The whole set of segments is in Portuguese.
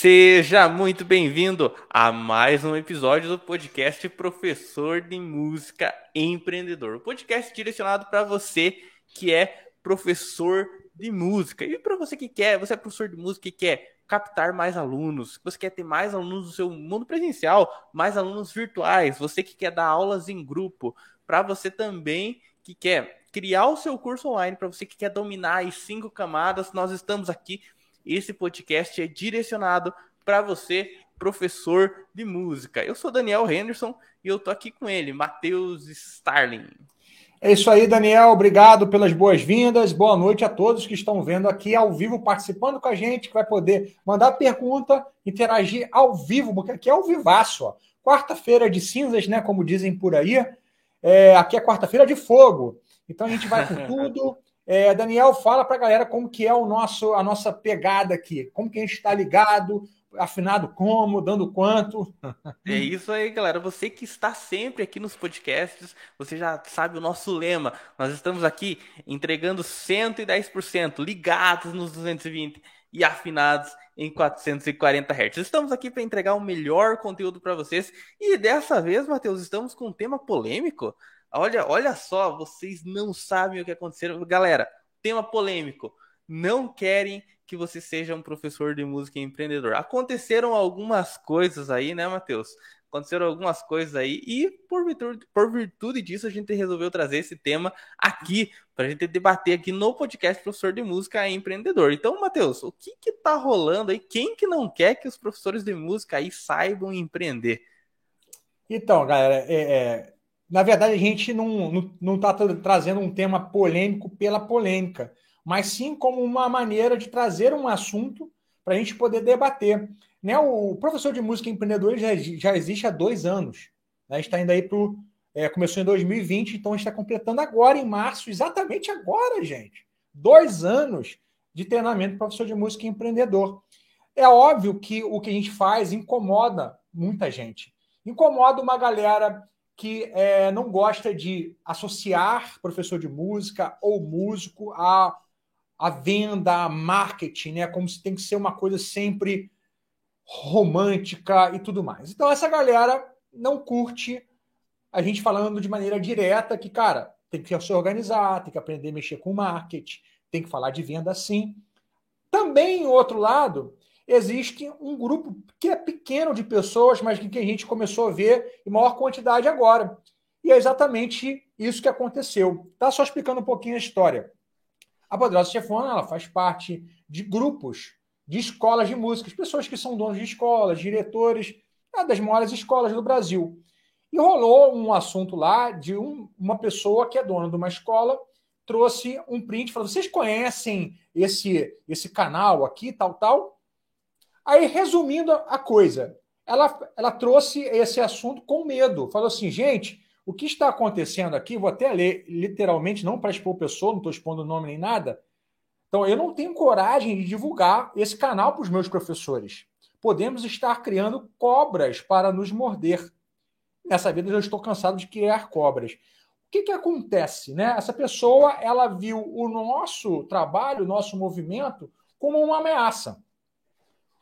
Seja muito bem-vindo a mais um episódio do podcast Professor de Música Empreendedor. O podcast direcionado para você que é professor de música. E para você que quer, você é professor de música e quer captar mais alunos, você quer ter mais alunos no seu mundo presencial, mais alunos virtuais, você que quer dar aulas em grupo, para você também que quer criar o seu curso online, para você que quer dominar as cinco camadas, nós estamos aqui esse podcast é direcionado para você, professor de música. Eu sou Daniel Henderson e eu tô aqui com ele, Matheus Starling. É isso aí, Daniel. Obrigado pelas boas-vindas. Boa noite a todos que estão vendo aqui ao vivo, participando com a gente, que vai poder mandar pergunta, interagir ao vivo, porque aqui é ao vivaço. Quarta-feira de cinzas, né? Como dizem por aí. É, aqui é quarta-feira de fogo. Então a gente vai com tudo. É, Daniel, fala para a galera como que é o nosso, a nossa pegada aqui, como que a gente está ligado, afinado como, dando quanto. É isso aí, galera. Você que está sempre aqui nos podcasts, você já sabe o nosso lema. Nós estamos aqui entregando 110%, ligados nos 220 e afinados em 440 Hz. Estamos aqui para entregar o melhor conteúdo para vocês e dessa vez, Matheus, estamos com um tema polêmico. Olha, olha só, vocês não sabem o que aconteceu. Galera, tema polêmico. Não querem que você seja um professor de música empreendedor. Aconteceram algumas coisas aí, né, Matheus? Aconteceram algumas coisas aí e por virtude, por virtude disso a gente resolveu trazer esse tema aqui para a gente debater aqui no podcast Professor de Música Empreendedor. Então, Matheus, o que que tá rolando aí? Quem que não quer que os professores de música aí saibam empreender? Então, galera, é, é na verdade, a gente não está trazendo um tema polêmico pela polêmica, mas sim como uma maneira de trazer um assunto para a gente poder debater. Né? O professor de música empreendedor já, já existe há dois anos. Né? Está indo aí para é, começou em 2020, então a gente está completando agora, em março, exatamente agora, gente. Dois anos de treinamento professor de música empreendedor. É óbvio que o que a gente faz incomoda muita gente. Incomoda uma galera que é, não gosta de associar professor de música ou músico a venda, a marketing, né? Como se tem que ser uma coisa sempre romântica e tudo mais. Então, essa galera não curte a gente falando de maneira direta que, cara, tem que se organizar, tem que aprender a mexer com marketing, tem que falar de venda sim. Também, outro lado, existe um grupo que é pequeno de pessoas, mas que a gente começou a ver em maior quantidade agora. E é exatamente isso que aconteceu. Tá só explicando um pouquinho a história. A Poderosa Chefona ela faz parte de grupos de escolas de música, pessoas que são donos de escolas, diretores é, das maiores escolas do Brasil. E rolou um assunto lá de um, uma pessoa que é dona de uma escola trouxe um print falou: vocês conhecem esse esse canal aqui, tal, tal? Aí, resumindo a coisa, ela, ela trouxe esse assunto com medo. Falou assim, gente, o que está acontecendo aqui, vou até ler literalmente, não para expor pessoa, não estou expondo nome nem nada. Então, eu não tenho coragem de divulgar esse canal para os meus professores. Podemos estar criando cobras para nos morder. Nessa vida, eu estou cansado de criar cobras. O que, que acontece? Né? Essa pessoa ela viu o nosso trabalho, o nosso movimento, como uma ameaça.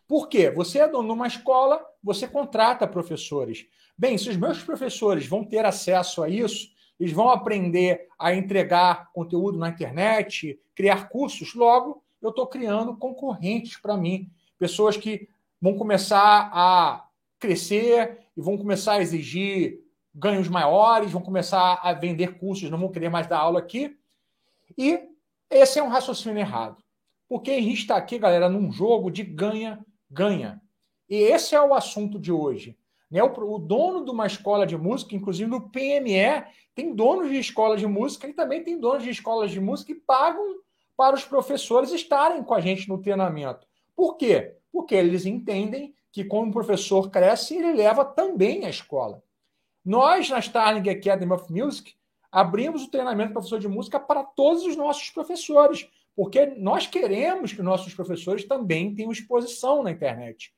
Por quê? Você é dono de uma escola, você contrata professores. Bem, se os meus professores vão ter acesso a isso, eles vão aprender a entregar conteúdo na internet, criar cursos, logo eu estou criando concorrentes para mim. Pessoas que vão começar a crescer e vão começar a exigir ganhos maiores, vão começar a vender cursos, não vão querer mais dar aula aqui. E esse é um raciocínio errado. Porque a gente está aqui, galera, num jogo de ganha ganha. E esse é o assunto de hoje. Né? O, o dono de uma escola de música, inclusive no PME, tem donos de escola de música e também tem donos de escolas de música que pagam para os professores estarem com a gente no treinamento. Por quê? Porque eles entendem que, como o professor cresce, ele leva também a escola. Nós, na Starling Academy of Music, abrimos o treinamento de professor de música para todos os nossos professores, porque nós queremos que nossos professores também tenham exposição na internet.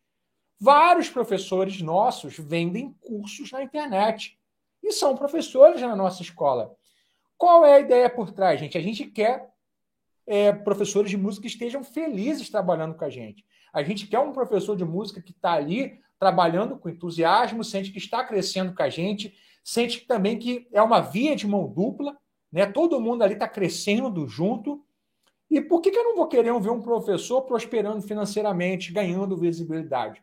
Vários professores nossos vendem cursos na internet e são professores na nossa escola. Qual é a ideia por trás, gente? A gente quer é, professores de música que estejam felizes trabalhando com a gente. A gente quer um professor de música que está ali trabalhando com entusiasmo, sente que está crescendo com a gente, sente também que é uma via de mão dupla, né? Todo mundo ali está crescendo junto. E por que, que eu não vou querer ver um professor prosperando financeiramente, ganhando visibilidade?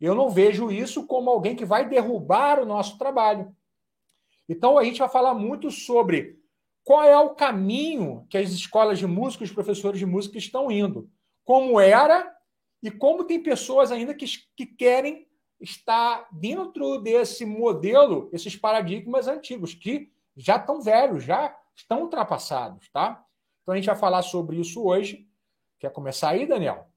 Eu não vejo isso como alguém que vai derrubar o nosso trabalho. Então a gente vai falar muito sobre qual é o caminho que as escolas de música, os professores de música estão indo, como era e como tem pessoas ainda que, que querem estar dentro desse modelo, esses paradigmas antigos, que já estão velhos, já estão ultrapassados, tá? Então a gente vai falar sobre isso hoje. Quer começar aí, Daniel?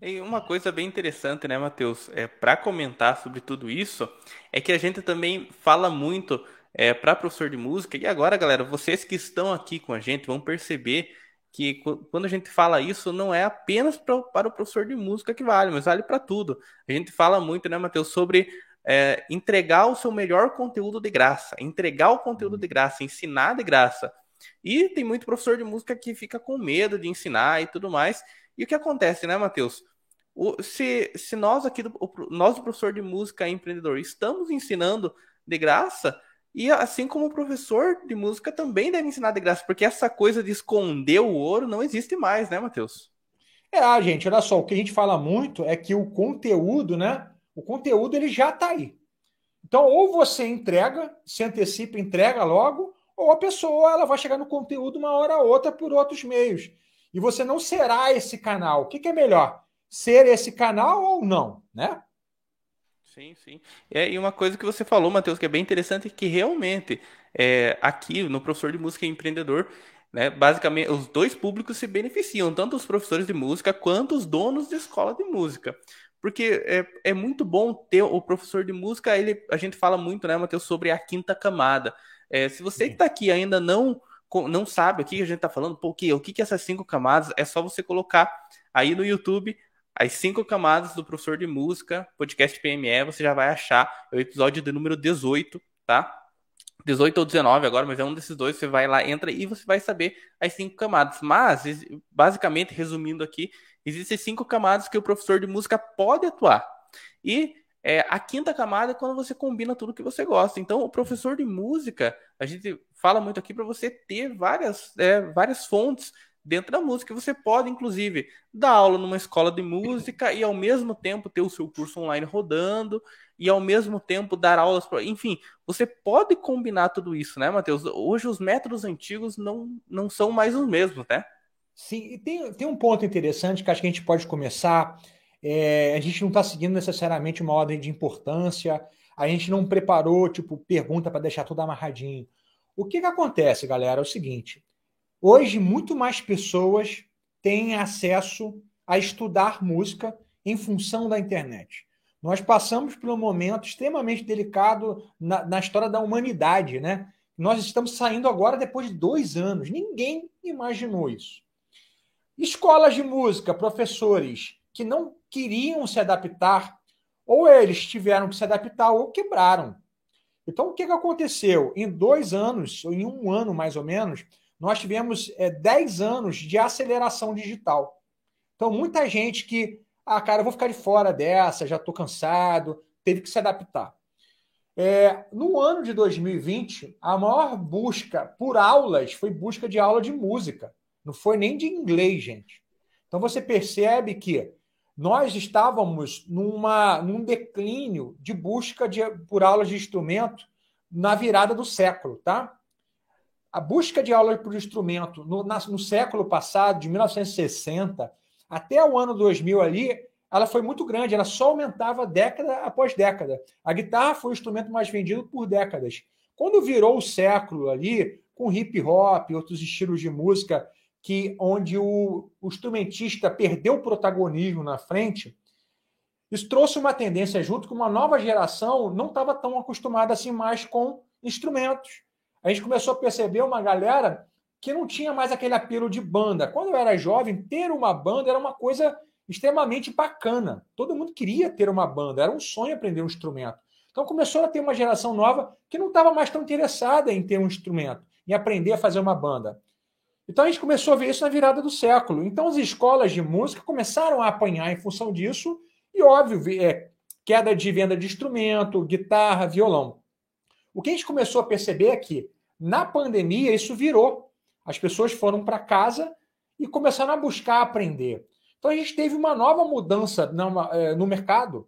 E uma coisa bem interessante, né, Matheus? É, Para comentar sobre tudo isso, é que a gente também fala muito é, para professor de música. E agora, galera, vocês que estão aqui com a gente vão perceber que quando a gente fala isso, não é apenas pra, para o professor de música que vale, mas vale para tudo. A gente fala muito, né, Matheus, sobre é, entregar o seu melhor conteúdo de graça, entregar o conteúdo de graça, ensinar de graça. E tem muito professor de música que fica com medo de ensinar e tudo mais. E o que acontece, né, Matheus? O, se, se nós aqui, do, o, nós, o professor de música empreendedor, estamos ensinando de graça, e assim como o professor de música também deve ensinar de graça, porque essa coisa de esconder o ouro não existe mais, né, Matheus? É, ah, gente, olha só, o que a gente fala muito é que o conteúdo, né? O conteúdo ele já está aí. Então, ou você entrega, se antecipa, entrega logo, ou a pessoa ela vai chegar no conteúdo uma hora ou outra por outros meios. E você não será esse canal. O que, que é melhor? Ser esse canal ou não, né? Sim, sim. É, e uma coisa que você falou, Matheus, que é bem interessante, é que realmente é, aqui no professor de música e empreendedor, né, basicamente os dois públicos se beneficiam, tanto os professores de música quanto os donos de escola de música. Porque é, é muito bom ter o professor de música, ele, a gente fala muito, né, Matheus, sobre a quinta camada. É, se você que está aqui ainda não não sabe o que a gente está falando, pô, o que, o que, que essas cinco camadas, é só você colocar aí no YouTube as cinco camadas do professor de música, podcast PME, você já vai achar é o episódio de número 18, tá? 18 ou 19 agora, mas é um desses dois, você vai lá, entra e você vai saber as cinco camadas. Mas, basicamente, resumindo aqui, existem cinco camadas que o professor de música pode atuar. E é, a quinta camada é quando você combina tudo que você gosta. Então, o professor de música, a gente fala muito aqui para você ter várias, é, várias fontes dentro da música. Você pode, inclusive, dar aula numa escola de música e ao mesmo tempo ter o seu curso online rodando e ao mesmo tempo dar aulas para. Enfim, você pode combinar tudo isso, né, Matheus? Hoje os métodos antigos não, não são mais os mesmos, né? Sim, e tem, tem um ponto interessante que acho que a gente pode começar. É, a gente não está seguindo necessariamente uma ordem de importância, a gente não preparou, tipo, pergunta para deixar tudo amarradinho. O que, que acontece, galera? É o seguinte: Hoje, muito mais pessoas têm acesso a estudar música em função da internet. Nós passamos por um momento extremamente delicado na, na história da humanidade, né? Nós estamos saindo agora depois de dois anos. Ninguém imaginou isso. Escolas de música, professores que não queriam se adaptar, ou eles tiveram que se adaptar ou quebraram. Então, o que aconteceu? Em dois anos, ou em um ano mais ou menos, nós tivemos é, 10 anos de aceleração digital. Então, muita gente que, ah, cara, eu vou ficar de fora dessa, já estou cansado, teve que se adaptar. É, no ano de 2020, a maior busca por aulas foi busca de aula de música. Não foi nem de inglês, gente. Então você percebe que nós estávamos numa, num declínio de busca de, por aulas de instrumento na virada do século, tá? a busca de aulas por instrumento no, na, no século passado, de 1960 até o ano 2000 ali, ela foi muito grande, ela só aumentava década após década. A guitarra foi o instrumento mais vendido por décadas. Quando virou o século ali, com hip hop outros estilos de música, que onde o, o instrumentista perdeu o protagonismo na frente, isso trouxe uma tendência junto que uma nova geração não estava tão acostumada assim mais com instrumentos a gente começou a perceber uma galera que não tinha mais aquele apelo de banda. Quando eu era jovem, ter uma banda era uma coisa extremamente bacana. Todo mundo queria ter uma banda, era um sonho aprender um instrumento. Então começou a ter uma geração nova que não estava mais tão interessada em ter um instrumento, em aprender a fazer uma banda. Então a gente começou a ver isso na virada do século. Então as escolas de música começaram a apanhar em função disso, e óbvio, é, queda de venda de instrumento, guitarra, violão. O que a gente começou a perceber é que, na pandemia, isso virou. As pessoas foram para casa e começaram a buscar aprender. Então a gente teve uma nova mudança é, no mercado,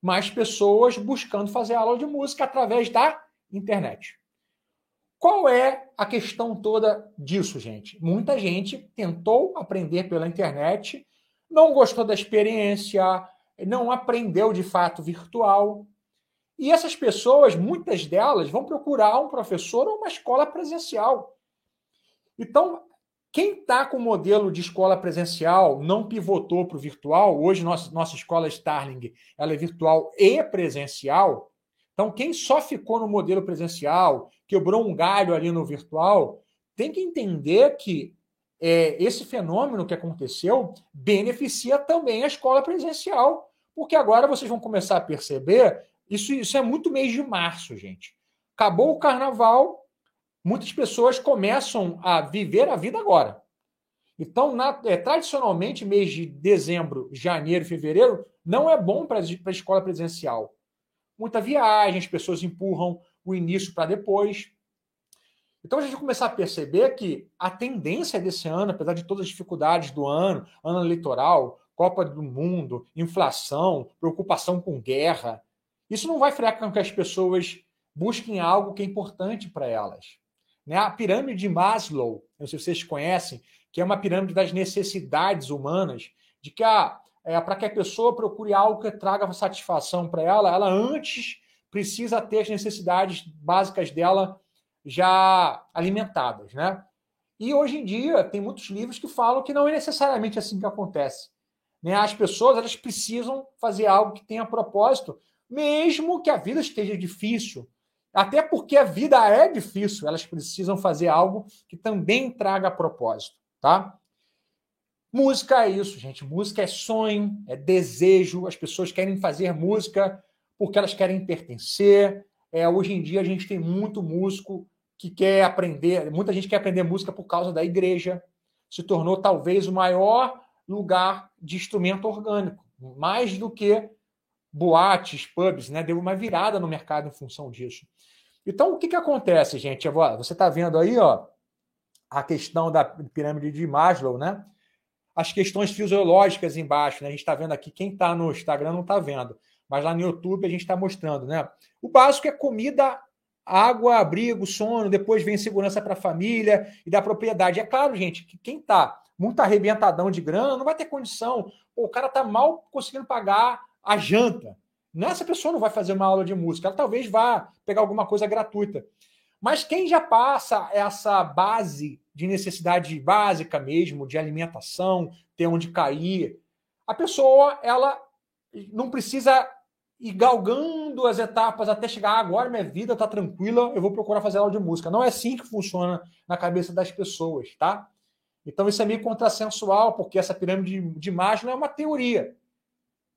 mais pessoas buscando fazer aula de música através da internet. Qual é a questão toda disso, gente? Muita gente tentou aprender pela internet, não gostou da experiência, não aprendeu de fato virtual. E essas pessoas, muitas delas, vão procurar um professor ou uma escola presencial. Então, quem está com o modelo de escola presencial não pivotou para o virtual, hoje nossa, nossa escola Starling ela é virtual e presencial, então, quem só ficou no modelo presencial, quebrou um galho ali no virtual, tem que entender que é, esse fenômeno que aconteceu beneficia também a escola presencial. Porque agora vocês vão começar a perceber, isso, isso é muito mês de março, gente. Acabou o carnaval, muitas pessoas começam a viver a vida agora. Então, na, é, tradicionalmente, mês de dezembro, janeiro, fevereiro, não é bom para a escola presencial muita viagem, as pessoas empurram o início para depois. Então a gente começar a perceber que a tendência desse ano, apesar de todas as dificuldades do ano, ano eleitoral, Copa do Mundo, inflação, preocupação com guerra, isso não vai frear com que as pessoas busquem algo que é importante para elas. Né? A pirâmide de Maslow, não sei se vocês conhecem, que é uma pirâmide das necessidades humanas, de que a, é, para que a pessoa procure algo que traga satisfação para ela, ela antes precisa ter as necessidades básicas dela já alimentadas, né? E hoje em dia tem muitos livros que falam que não é necessariamente assim que acontece. Né? As pessoas elas precisam fazer algo que tenha propósito, mesmo que a vida esteja difícil. Até porque a vida é difícil, elas precisam fazer algo que também traga propósito, tá? Música é isso, gente. Música é sonho, é desejo. As pessoas querem fazer música porque elas querem pertencer. É, hoje em dia a gente tem muito músico que quer aprender, muita gente quer aprender música por causa da igreja. Se tornou talvez o maior lugar de instrumento orgânico, mais do que boates, pubs, né? Deu uma virada no mercado em função disso. Então, o que, que acontece, gente? Você está vendo aí, ó, a questão da pirâmide de Maslow, né? as questões fisiológicas embaixo. Né? A gente está vendo aqui, quem está no Instagram não está vendo, mas lá no YouTube a gente está mostrando. Né? O básico é comida, água, abrigo, sono, depois vem segurança para a família e da propriedade. É claro, gente, que quem está muito arrebentadão de grana não vai ter condição. Pô, o cara está mal conseguindo pagar a janta. Essa pessoa não vai fazer uma aula de música, ela talvez vá pegar alguma coisa gratuita. Mas quem já passa essa base de necessidade básica mesmo, de alimentação, ter onde cair, a pessoa ela não precisa ir galgando as etapas até chegar agora minha vida está tranquila, eu vou procurar fazer aula de música. Não é assim que funciona na cabeça das pessoas, tá? Então isso é meio contrassensual, porque essa pirâmide de Maslow é uma teoria.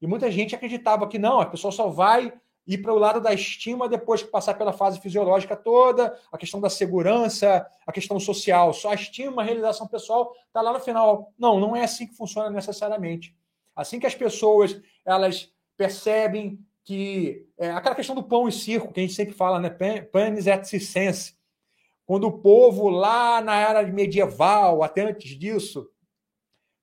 E muita gente acreditava que não, a pessoa só vai ir para o lado da estima depois que passar pela fase fisiológica toda, a questão da segurança, a questão social. Só a estima, a realização pessoal está lá no final. Não, não é assim que funciona necessariamente. Assim que as pessoas elas percebem que é, aquela questão do pão e circo que a gente sempre fala, né? Panis et circense. Quando o povo lá na era medieval, até antes disso,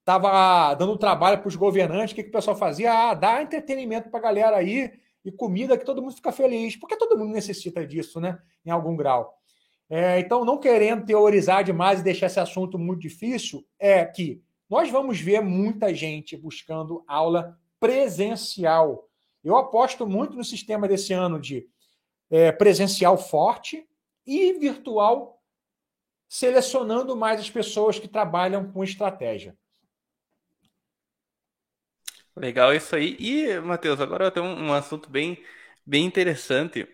estava dando trabalho para os governantes, o que, que o pessoal fazia? Ah, dá entretenimento para a galera aí, e comida que todo mundo fica feliz, porque todo mundo necessita disso, né? Em algum grau. É, então, não querendo teorizar demais e deixar esse assunto muito difícil, é que nós vamos ver muita gente buscando aula presencial. Eu aposto muito no sistema desse ano de é, presencial forte e virtual, selecionando mais as pessoas que trabalham com estratégia. Legal isso aí. E, Matheus, agora tenho um, um assunto bem, bem interessante.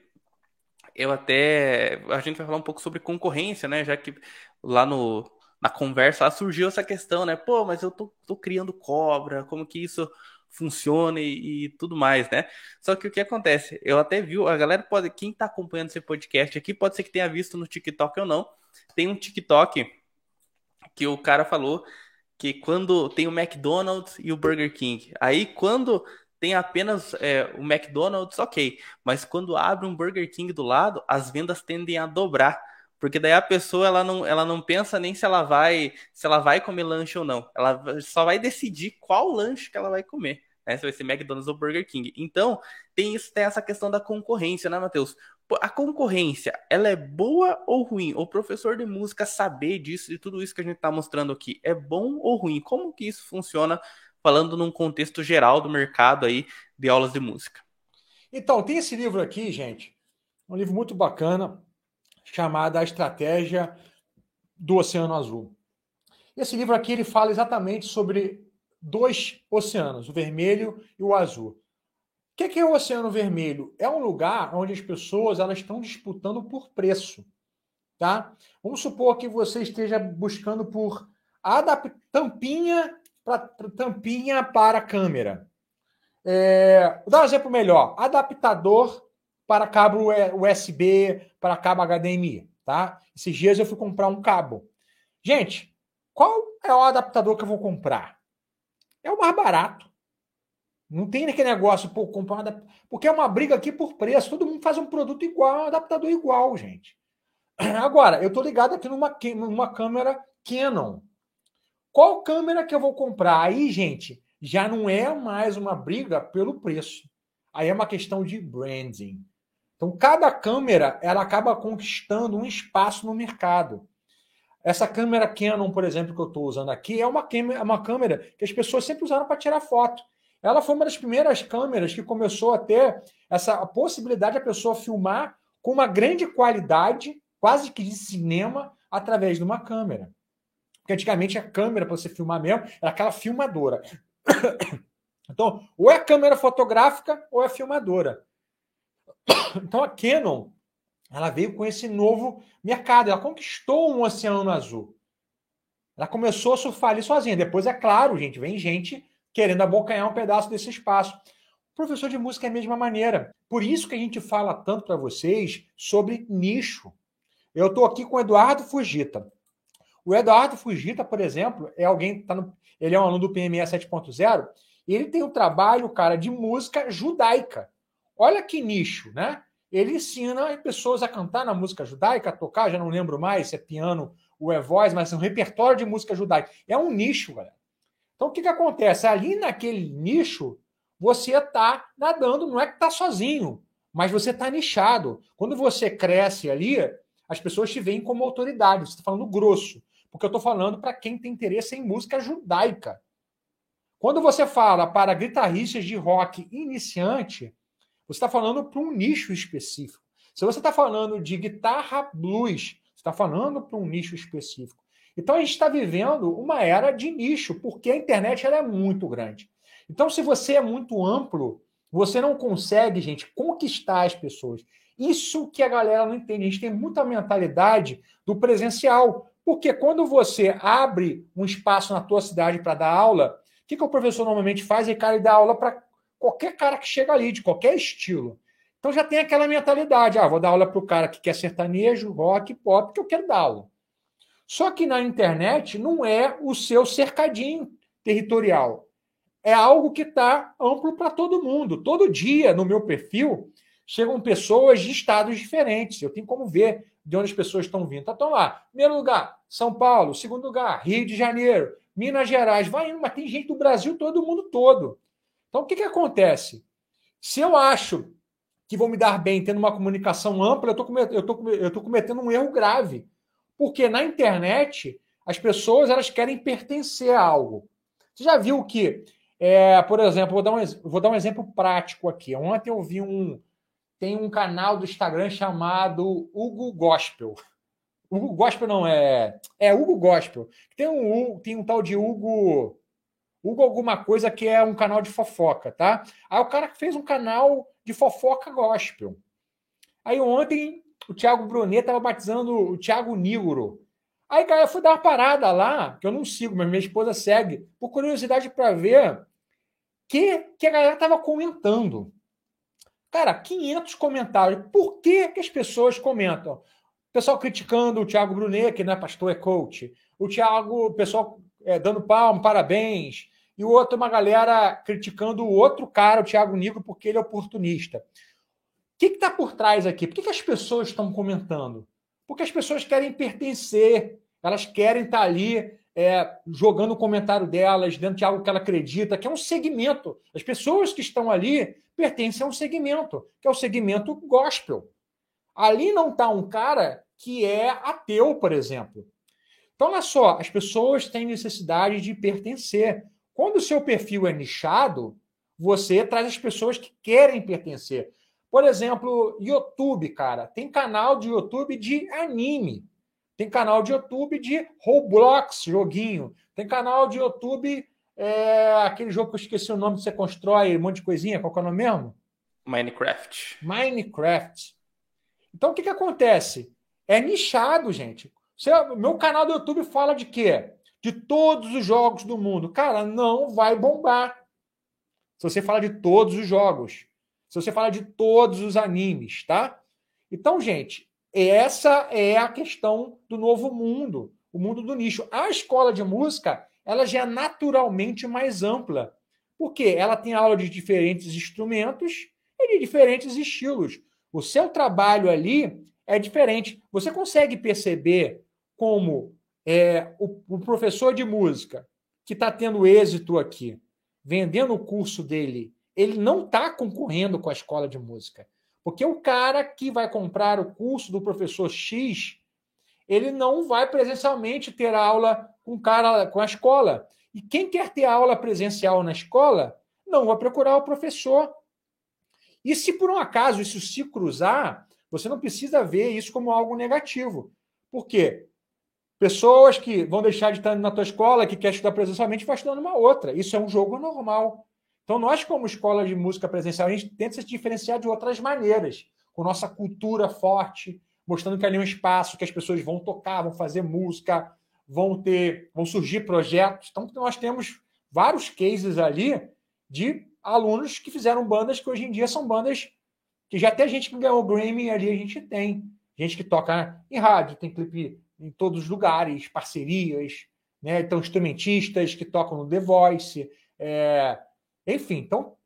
Eu até. A gente vai falar um pouco sobre concorrência, né? Já que lá no, na conversa surgiu essa questão, né? Pô, mas eu tô, tô criando cobra, como que isso funciona e, e, tudo mais, né? Só que o que acontece? Eu até vi, a galera pode. Quem tá acompanhando esse podcast aqui pode ser que tenha visto no TikTok ou não. Tem um TikTok que o cara falou que quando tem o McDonald's e o Burger King, aí quando tem apenas é, o McDonald's, ok, mas quando abre um Burger King do lado, as vendas tendem a dobrar. Porque daí a pessoa ela não, ela não pensa nem se ela vai se ela vai comer lanche ou não. Ela só vai decidir qual lanche que ela vai comer. Né? Se vai ser McDonald's ou Burger King. Então, tem, isso, tem essa questão da concorrência, né, Matheus? A concorrência, ela é boa ou ruim? O professor de música saber disso, de tudo isso que a gente está mostrando aqui, é bom ou ruim? Como que isso funciona, falando num contexto geral do mercado aí de aulas de música? Então, tem esse livro aqui, gente, um livro muito bacana, chamado A Estratégia do Oceano Azul. Esse livro aqui ele fala exatamente sobre dois oceanos, o vermelho e o azul. O que é o Oceano Vermelho? É um lugar onde as pessoas elas estão disputando por preço, tá? Vamos supor que você esteja buscando por tampinha para tampinha para câmera. É, vou dar um exemplo melhor: adaptador para cabo USB, para cabo HDMI, tá? Esses dias eu fui comprar um cabo. Gente, qual é o adaptador que eu vou comprar? É o mais barato. Não tem aquele negócio, pô, comprar um adaptador. Porque é uma briga aqui por preço. Todo mundo faz um produto igual, um adaptador igual, gente. Agora, eu tô ligado aqui numa, numa câmera Canon. Qual câmera que eu vou comprar? Aí, gente, já não é mais uma briga pelo preço. Aí é uma questão de branding. Então, cada câmera ela acaba conquistando um espaço no mercado. Essa câmera Canon, por exemplo, que eu estou usando aqui, é uma câmera, uma câmera que as pessoas sempre usaram para tirar foto. Ela foi uma das primeiras câmeras que começou a ter essa possibilidade da pessoa filmar com uma grande qualidade, quase que de cinema, através de uma câmera. Porque antigamente a câmera para você filmar mesmo era aquela filmadora. Então, ou é câmera fotográfica ou é filmadora. Então a Canon ela veio com esse novo mercado, ela conquistou um oceano azul. Ela começou a surfar ali sozinha. Depois, é claro, gente, vem gente querendo abocanhar um pedaço desse espaço. O professor de música é a mesma maneira. Por isso que a gente fala tanto para vocês sobre nicho. Eu estou aqui com o Eduardo Fugita. O Eduardo Fugita, por exemplo, é alguém tá no, ele é um aluno do PME 7.0 e ele tem um trabalho, cara, de música judaica. Olha que nicho, né? Ele ensina pessoas a cantar na música judaica, a tocar, já não lembro mais se é piano ou é voz, mas é um repertório de música judaica. É um nicho, galera. Então, o que, que acontece? Ali naquele nicho, você está nadando, não é que está sozinho, mas você está nichado. Quando você cresce ali, as pessoas te veem como autoridade. Você está falando grosso, porque eu estou falando para quem tem interesse em música judaica. Quando você fala para guitarristas de rock iniciante, você está falando para um nicho específico. Se você está falando de guitarra blues, você está falando para um nicho específico. Então a gente está vivendo uma era de nicho, porque a internet ela é muito grande. Então, se você é muito amplo, você não consegue, gente, conquistar as pessoas. Isso que a galera não entende. A gente tem muita mentalidade do presencial. Porque quando você abre um espaço na tua cidade para dar aula, o que, que o professor normalmente faz? Ele cara dá aula para qualquer cara que chega ali, de qualquer estilo. Então já tem aquela mentalidade: ah, vou dar aula para o cara que quer sertanejo, rock, pop, que eu quero dar aula. Só que na internet não é o seu cercadinho territorial. É algo que está amplo para todo mundo. Todo dia no meu perfil chegam pessoas de estados diferentes. Eu tenho como ver de onde as pessoas estão vindo. Então, lá, primeiro lugar, São Paulo. Segundo lugar, Rio de Janeiro. Minas Gerais. Vai indo, mas tem gente do Brasil todo mundo todo. Então, o que, que acontece? Se eu acho que vou me dar bem tendo uma comunicação ampla, eu estou cometendo um erro grave. Porque na internet, as pessoas elas querem pertencer a algo. Você já viu que, é, por exemplo, vou dar, um, vou dar um exemplo prático aqui. Ontem eu vi um. Tem um canal do Instagram chamado Hugo Gospel. Hugo Gospel não é. É Hugo Gospel. Tem um, tem um tal de Hugo. Hugo alguma coisa que é um canal de fofoca, tá? Aí o cara fez um canal de fofoca gospel. Aí ontem o Thiago Brunet estava batizando o Thiago Nigro. Aí, cara, eu fui dar uma parada lá, que eu não sigo, mas minha esposa segue, por curiosidade para ver que, que a galera estava comentando. Cara, 500 comentários. Por que, que as pessoas comentam? pessoal criticando o Thiago Brunet, que não é pastor, é coach. O Thiago, o pessoal é, dando palmo, parabéns. E o outro, uma galera criticando o outro cara, o Thiago Nico, porque ele é oportunista. O que está por trás aqui? Por que, que as pessoas estão comentando? Porque as pessoas querem pertencer, elas querem estar tá ali é, jogando o comentário delas dentro de algo que ela acredita, que é um segmento. As pessoas que estão ali pertencem a um segmento, que é o segmento gospel. Ali não está um cara que é ateu, por exemplo. Então, olha só, as pessoas têm necessidade de pertencer. Quando o seu perfil é nichado, você traz as pessoas que querem pertencer. Por exemplo, YouTube, cara. Tem canal de YouTube de anime. Tem canal de YouTube de Roblox, joguinho. Tem canal de YouTube, é, aquele jogo que eu esqueci o nome, que você constrói um monte de coisinha. Qual é o nome mesmo? Minecraft. Minecraft. Então, o que, que acontece? É nichado, gente. meu canal do YouTube fala de quê? De todos os jogos do mundo. Cara, não vai bombar. Se você fala de todos os jogos. Se você fala de todos os animes, tá? Então, gente, essa é a questão do novo mundo, o mundo do nicho. A escola de música, ela já é naturalmente mais ampla. Porque ela tem aula de diferentes instrumentos e de diferentes estilos. O seu trabalho ali é diferente. Você consegue perceber como é, o, o professor de música que está tendo êxito aqui, vendendo o curso dele, ele não está concorrendo com a escola de música. Porque o cara que vai comprar o curso do professor X, ele não vai presencialmente ter aula com cara com a escola. E quem quer ter aula presencial na escola, não vai procurar o professor. E se por um acaso isso se cruzar, você não precisa ver isso como algo negativo. Por quê? Pessoas que vão deixar de estar na tua escola, que quer estudar presencialmente, vai estudar numa outra. Isso é um jogo normal. Então, nós, como escola de música presencial, a gente tenta se diferenciar de outras maneiras, com nossa cultura forte, mostrando que ali é um espaço que as pessoas vão tocar, vão fazer música, vão ter, vão surgir projetos. Então, nós temos vários cases ali de alunos que fizeram bandas que hoje em dia são bandas que já até gente que ganhou o Grammy ali a gente tem. Gente que toca em rádio, tem clipe em todos os lugares, parcerias, né? Então, instrumentistas que tocam no The Voice. É... Enfim, então,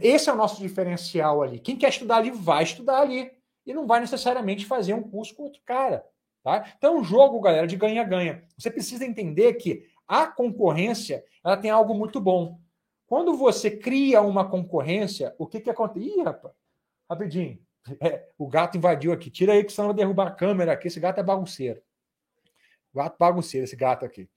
esse é o nosso diferencial ali. Quem quer estudar ali, vai estudar ali. E não vai necessariamente fazer um curso com outro cara. Tá? Então, é um jogo, galera, de ganha-ganha. Você precisa entender que a concorrência ela tem algo muito bom. Quando você cria uma concorrência, o que, que acontece? Ih, rapaz, Rapidinho. É, o gato invadiu aqui. Tira aí que senão vai derrubar a câmera aqui. Esse gato é bagunceiro. Gato bagunceiro, esse gato aqui.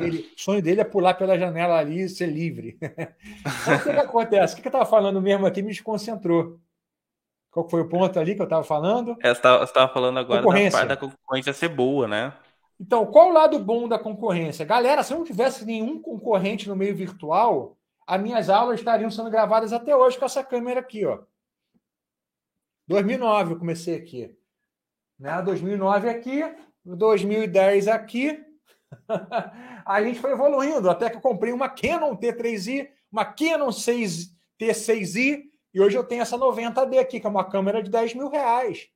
Ele, o sonho dele é pular pela janela ali e ser livre. Então, o que, que acontece? O que, que eu estava falando mesmo aqui me desconcentrou. Qual foi o ponto ali que eu estava falando? É, você estava falando agora da parte da concorrência ser boa, né? Então, qual o lado bom da concorrência? Galera, se eu não tivesse nenhum concorrente no meio virtual, as minhas aulas estariam sendo gravadas até hoje com essa câmera aqui, ó. 2009 eu comecei aqui. Né? 2009 aqui, 2010 aqui. a gente foi evoluindo até que eu comprei uma Canon T3i, uma Canon 6 T6i e hoje eu tenho essa 90D aqui, que é uma câmera de 10 mil reais.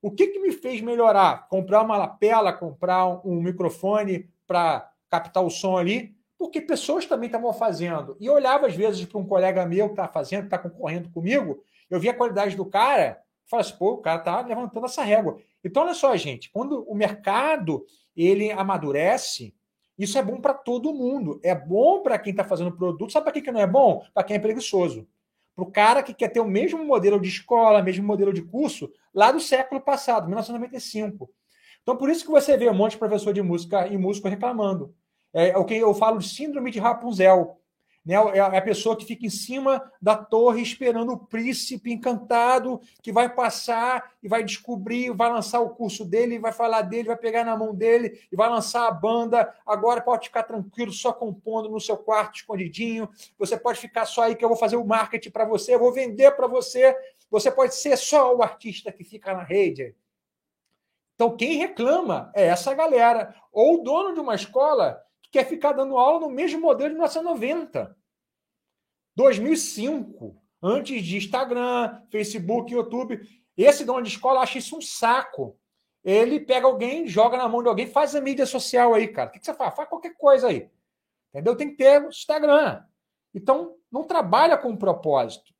O que, que me fez melhorar? Comprar uma lapela, comprar um microfone para captar o som ali, porque pessoas também estavam fazendo. E eu olhava às vezes para um colega meu que está fazendo, que está concorrendo comigo, eu vi a qualidade do cara, falo assim, pô, o cara tá levantando essa régua. Então, olha só, gente, quando o mercado ele amadurece, isso é bom para todo mundo. É bom para quem está fazendo produto. Sabe para que, que não é bom? Para quem é preguiçoso. Para o cara que quer ter o mesmo modelo de escola, mesmo modelo de curso, lá do século passado, 1995. Então, por isso que você vê um monte de professor de música e músico reclamando. É o que eu falo de síndrome de Rapunzel. Né? É, é a pessoa que fica em cima da torre esperando o príncipe encantado que vai passar e vai descobrir, vai lançar o curso dele, vai falar dele, vai pegar na mão dele e vai lançar a banda. Agora pode ficar tranquilo, só compondo no seu quarto escondidinho. Você pode ficar só aí que eu vou fazer o marketing para você, eu vou vender para você. Você pode ser só o artista que fica na rede. Então, quem reclama é essa galera. Ou o dono de uma escola que quer ficar dando aula no mesmo modelo de 1990. 2005, antes de Instagram, Facebook, YouTube. Esse dono de escola acha isso um saco. ele pega alguém, joga na mão de alguém, faz a mídia social aí, cara. O que, você faz? Faz qualquer coisa aí. Entendeu? Tem que ter Instagram. Então, não trabalha com propósito.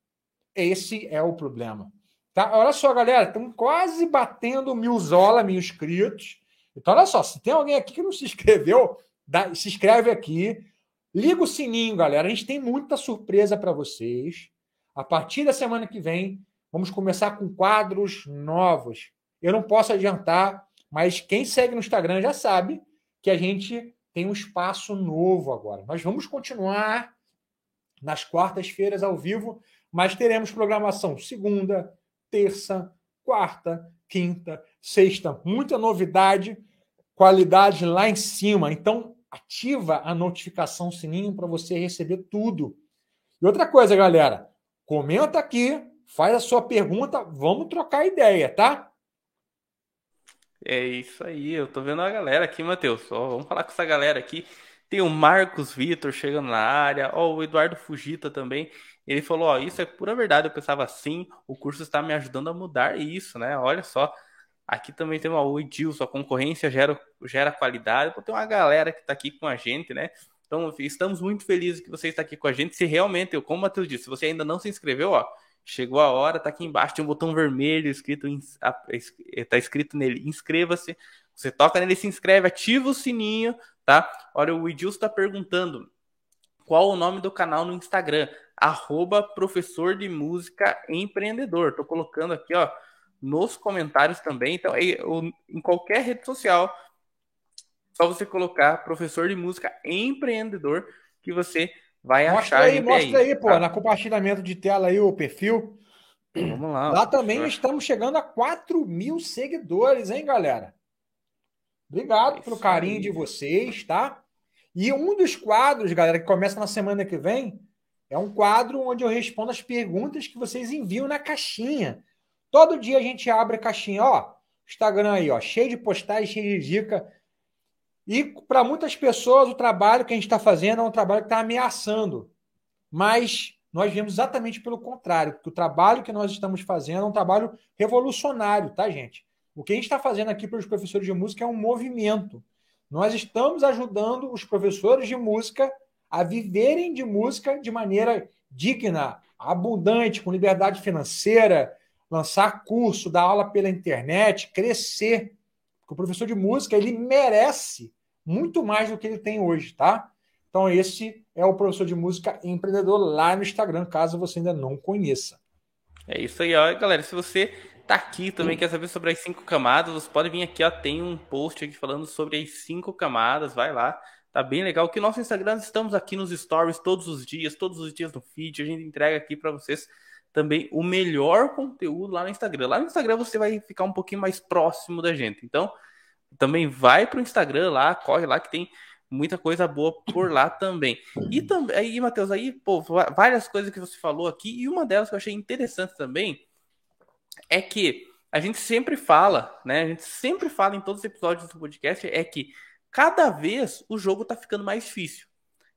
Esse é o problema. Tá? Olha só, galera, estamos quase batendo mil zola, mil inscritos. Então, olha só, se tem alguém aqui que não se inscreveu, dá, se inscreve aqui. Liga o sininho, galera. A gente tem muita surpresa para vocês. A partir da semana que vem, vamos começar com quadros novos. Eu não posso adiantar, mas quem segue no Instagram já sabe que a gente tem um espaço novo agora. Nós vamos continuar nas quartas-feiras ao vivo, mas teremos programação segunda, terça, quarta, quinta, sexta. Muita novidade, qualidade lá em cima. Então, ativa a notificação sininho para você receber tudo. E outra coisa, galera, comenta aqui, faz a sua pergunta, vamos trocar ideia, tá? É isso aí, eu tô vendo a galera aqui, Matheus. Ó, vamos falar com essa galera aqui. Tem o Marcos Vitor chegando na área, ó, o Eduardo Fugita também. Ele falou: Ó, isso é pura verdade. Eu pensava assim, o curso está me ajudando a mudar isso, né? Olha só. Aqui também tem o Edilson, a concorrência gera, gera qualidade. Pô, tem uma galera que está aqui com a gente, né? Então, estamos muito felizes que você está aqui com a gente. Se realmente, como o Matheus disse, se você ainda não se inscreveu, ó, chegou a hora, tá aqui embaixo, tem um botão vermelho escrito, tá escrito nele, inscreva-se. Você toca nele, se inscreve, ativa o sininho, tá? Olha, o Edilson está perguntando qual o nome do canal no Instagram arroba professor de música empreendedor. Colocando aqui, ó, nos comentários também. Então, em qualquer rede social, só você colocar professor de música empreendedor que você vai mostra achar. Aí, mostra aí, aí pô, tá? na compartilhamento de tela aí o perfil. Vamos lá. Lá também estamos chegando a 4 mil seguidores, hein, galera? Obrigado é pelo carinho aí. de vocês, tá? E um dos quadros, galera, que começa na semana que vem, é um quadro onde eu respondo as perguntas que vocês enviam na caixinha. Todo dia a gente abre a caixinha, ó. Instagram aí, ó, cheio de postagens, cheio de dica. E para muitas pessoas, o trabalho que a gente está fazendo é um trabalho que está ameaçando. Mas nós vemos exatamente pelo contrário, porque o trabalho que nós estamos fazendo é um trabalho revolucionário, tá, gente? O que a gente está fazendo aqui para os professores de música é um movimento. Nós estamos ajudando os professores de música a viverem de música de maneira digna, abundante, com liberdade financeira, lançar curso, dar aula pela internet, crescer. Porque o professor de música, ele merece muito mais do que ele tem hoje, tá? Então esse é o professor de música empreendedor lá no Instagram, caso você ainda não conheça. É isso aí, ó, galera. Se você tá aqui também quer saber sobre as cinco camadas, você pode vir aqui, ó, tem um post aqui falando sobre as cinco camadas, vai lá. Tá bem legal. Que nosso Instagram estamos aqui nos stories todos os dias, todos os dias no feed. A gente entrega aqui para vocês também o melhor conteúdo lá no Instagram. Lá no Instagram você vai ficar um pouquinho mais próximo da gente. Então, também vai pro Instagram lá, corre lá que tem muita coisa boa por lá também. E também, aí, Matheus, aí, pô, várias coisas que você falou aqui, e uma delas que eu achei interessante também é que a gente sempre fala, né? A gente sempre fala em todos os episódios do podcast é que cada vez o jogo tá ficando mais difícil.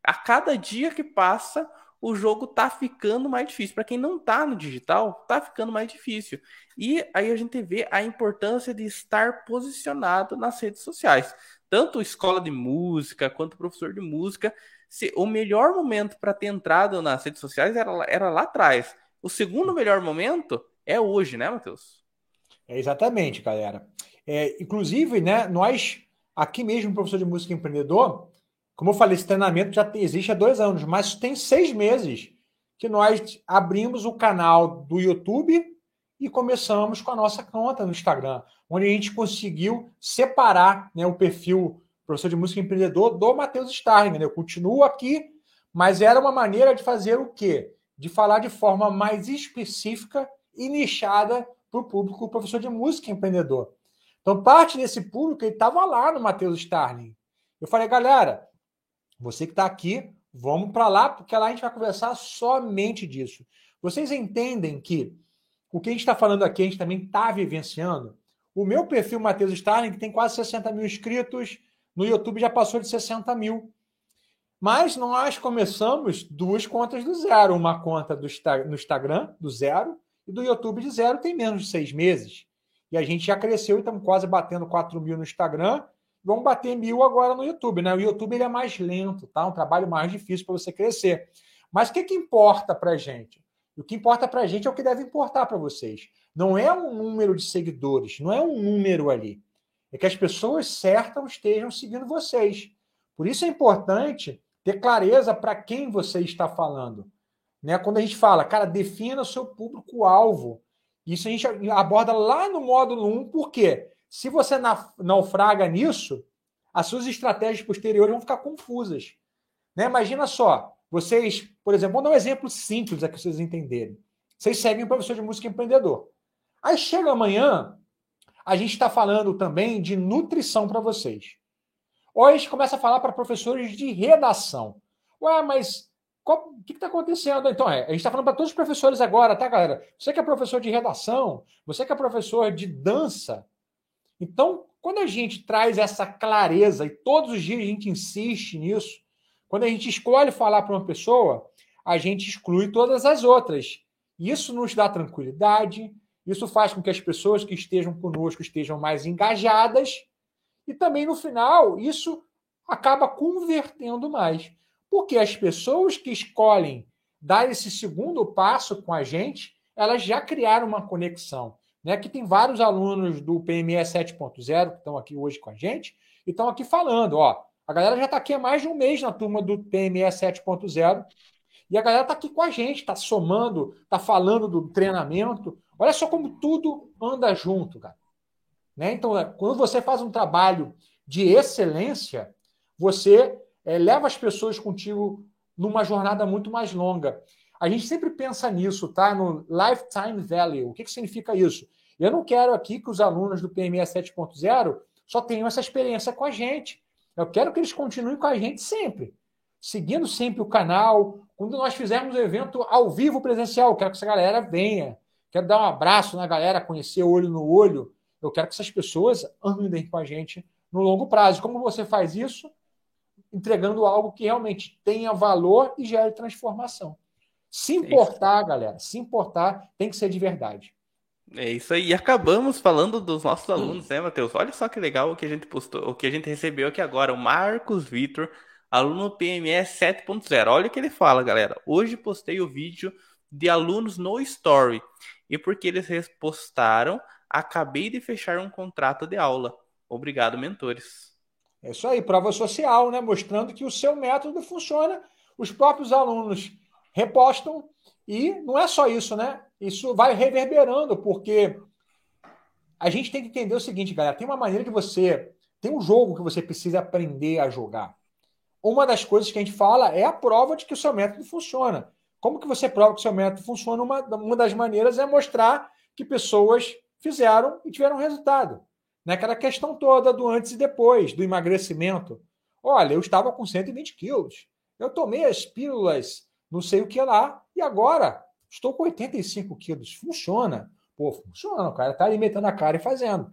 A cada dia que passa, o jogo tá ficando mais difícil. Para quem não tá no digital, tá ficando mais difícil. E aí a gente vê a importância de estar posicionado nas redes sociais. Tanto escola de música quanto professor de música. Se, o melhor momento para ter entrado nas redes sociais era, era lá atrás. O segundo melhor momento é hoje, né, Matheus? É exatamente, galera. É, inclusive, né, nós Aqui mesmo, professor de música empreendedor, como eu falei, esse treinamento já existe há dois anos, mas tem seis meses que nós abrimos o canal do YouTube e começamos com a nossa conta no Instagram, onde a gente conseguiu separar né, o perfil professor de música empreendedor do Matheus Starling. Né? Eu continuo aqui, mas era uma maneira de fazer o quê? De falar de forma mais específica e nichada para o público professor de música empreendedor. Então, parte desse público ele estava lá no Matheus Starling. Eu falei, galera, você que está aqui, vamos para lá, porque lá a gente vai conversar somente disso. Vocês entendem que o que a gente está falando aqui, a gente também está vivenciando? O meu perfil, Matheus Starling, que tem quase 60 mil inscritos, no YouTube já passou de 60 mil. Mas nós começamos duas contas do zero. Uma conta do, no Instagram, do zero, e do YouTube de zero tem menos de seis meses. E a gente já cresceu e estamos quase batendo 4 mil no Instagram. Vamos bater mil agora no YouTube, né? O YouTube ele é mais lento, tá? Um trabalho mais difícil para você crescer. Mas o que, que importa para gente? O que importa para gente é o que deve importar para vocês. Não é um número de seguidores, não é um número ali. É que as pessoas certas estejam seguindo vocês. Por isso é importante ter clareza para quem você está falando. Né? Quando a gente fala, cara, defina o seu público-alvo. Isso a gente aborda lá no módulo 1, porque se você naufraga nisso, as suas estratégias posteriores vão ficar confusas. Né? Imagina só, vocês, por exemplo, vou dar um exemplo simples aqui para vocês entenderem. Vocês seguem um professor de música empreendedor. Aí chega amanhã, a gente está falando também de nutrição para vocês. Ou a gente começa a falar para professores de redação. Ué, mas o que está acontecendo? Então, é, a gente está falando para todos os professores agora, tá, galera? Você que é professor de redação, você que é professor de dança. Então, quando a gente traz essa clareza, e todos os dias a gente insiste nisso, quando a gente escolhe falar para uma pessoa, a gente exclui todas as outras. Isso nos dá tranquilidade, isso faz com que as pessoas que estejam conosco estejam mais engajadas e também no final isso acaba convertendo mais. Porque as pessoas que escolhem dar esse segundo passo com a gente, elas já criaram uma conexão. Né? Que tem vários alunos do PME 7.0 que estão aqui hoje com a gente e estão aqui falando, ó, a galera já está aqui há mais de um mês na turma do PME 7.0 e a galera está aqui com a gente, está somando, está falando do treinamento. Olha só como tudo anda junto, cara. Né? Então, é, quando você faz um trabalho de excelência, você é, leva as pessoas contigo numa jornada muito mais longa. A gente sempre pensa nisso, tá? No lifetime value. O que, que significa isso? Eu não quero aqui que os alunos do PME 7.0 só tenham essa experiência com a gente. Eu quero que eles continuem com a gente sempre, seguindo sempre o canal. Quando nós fizermos o evento ao vivo presencial, quero que essa galera venha. Quero dar um abraço na galera, conhecer olho no olho. Eu quero que essas pessoas andem com a gente no longo prazo. Como você faz isso? Entregando algo que realmente tenha valor e gere transformação. Se importar, é galera, se importar, tem que ser de verdade. É isso aí. E acabamos falando dos nossos alunos, né, Matheus? Olha só que legal o que a gente postou, o que a gente recebeu aqui agora. O Marcos Vitor, aluno PME 7.0. Olha o que ele fala, galera. Hoje postei o vídeo de alunos no Story. E porque eles repostaram, acabei de fechar um contrato de aula. Obrigado, mentores. É isso aí, prova social, né? Mostrando que o seu método funciona. Os próprios alunos repostam e não é só isso, né? Isso vai reverberando, porque a gente tem que entender o seguinte, galera: tem uma maneira de você. Tem um jogo que você precisa aprender a jogar. Uma das coisas que a gente fala é a prova de que o seu método funciona. Como que você prova que o seu método funciona? Uma, uma das maneiras é mostrar que pessoas fizeram e tiveram resultado. Naquela questão toda do antes e depois, do emagrecimento. Olha, eu estava com 120 quilos. Eu tomei as pílulas, não sei o que lá, e agora estou com 85 quilos. Funciona. Pô, funciona. O cara está alimentando a cara e fazendo.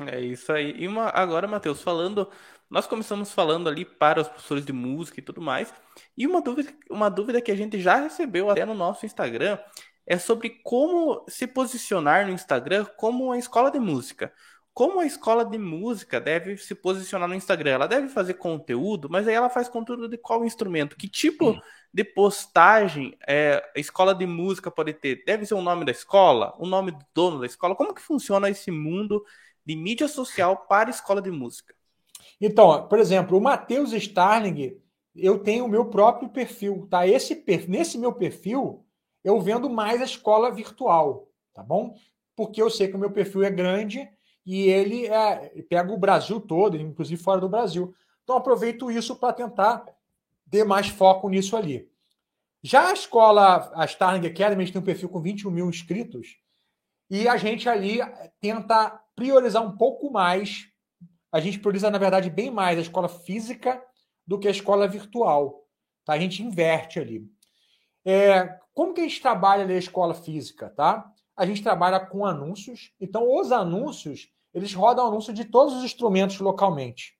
É isso aí. E uma, agora, Matheus, falando. Nós começamos falando ali para os professores de música e tudo mais. E uma dúvida, uma dúvida que a gente já recebeu até no nosso Instagram é sobre como se posicionar no Instagram como uma escola de música. Como a escola de música deve se posicionar no Instagram? Ela deve fazer conteúdo, mas aí ela faz conteúdo de qual instrumento? Que tipo Sim. de postagem é, a escola de música pode ter? Deve ser o nome da escola? O nome do dono da escola? Como que funciona esse mundo de mídia social para a escola de música? Então, por exemplo, o Matheus Starling, eu tenho o meu próprio perfil, tá? Esse nesse meu perfil, eu vendo mais a escola virtual, tá bom? Porque eu sei que o meu perfil é grande e ele é, pega o Brasil todo, inclusive fora do Brasil. Então aproveito isso para tentar ter mais foco nisso ali. Já a escola, a Starling Academy, a gente tem um perfil com 21 mil inscritos e a gente ali tenta priorizar um pouco mais. A gente prioriza, na verdade, bem mais a escola física do que a escola virtual. Tá? A gente inverte ali. É, como que a gente trabalha na escola física, tá? A gente trabalha com anúncios. Então, os anúncios, eles rodam anúncio de todos os instrumentos localmente.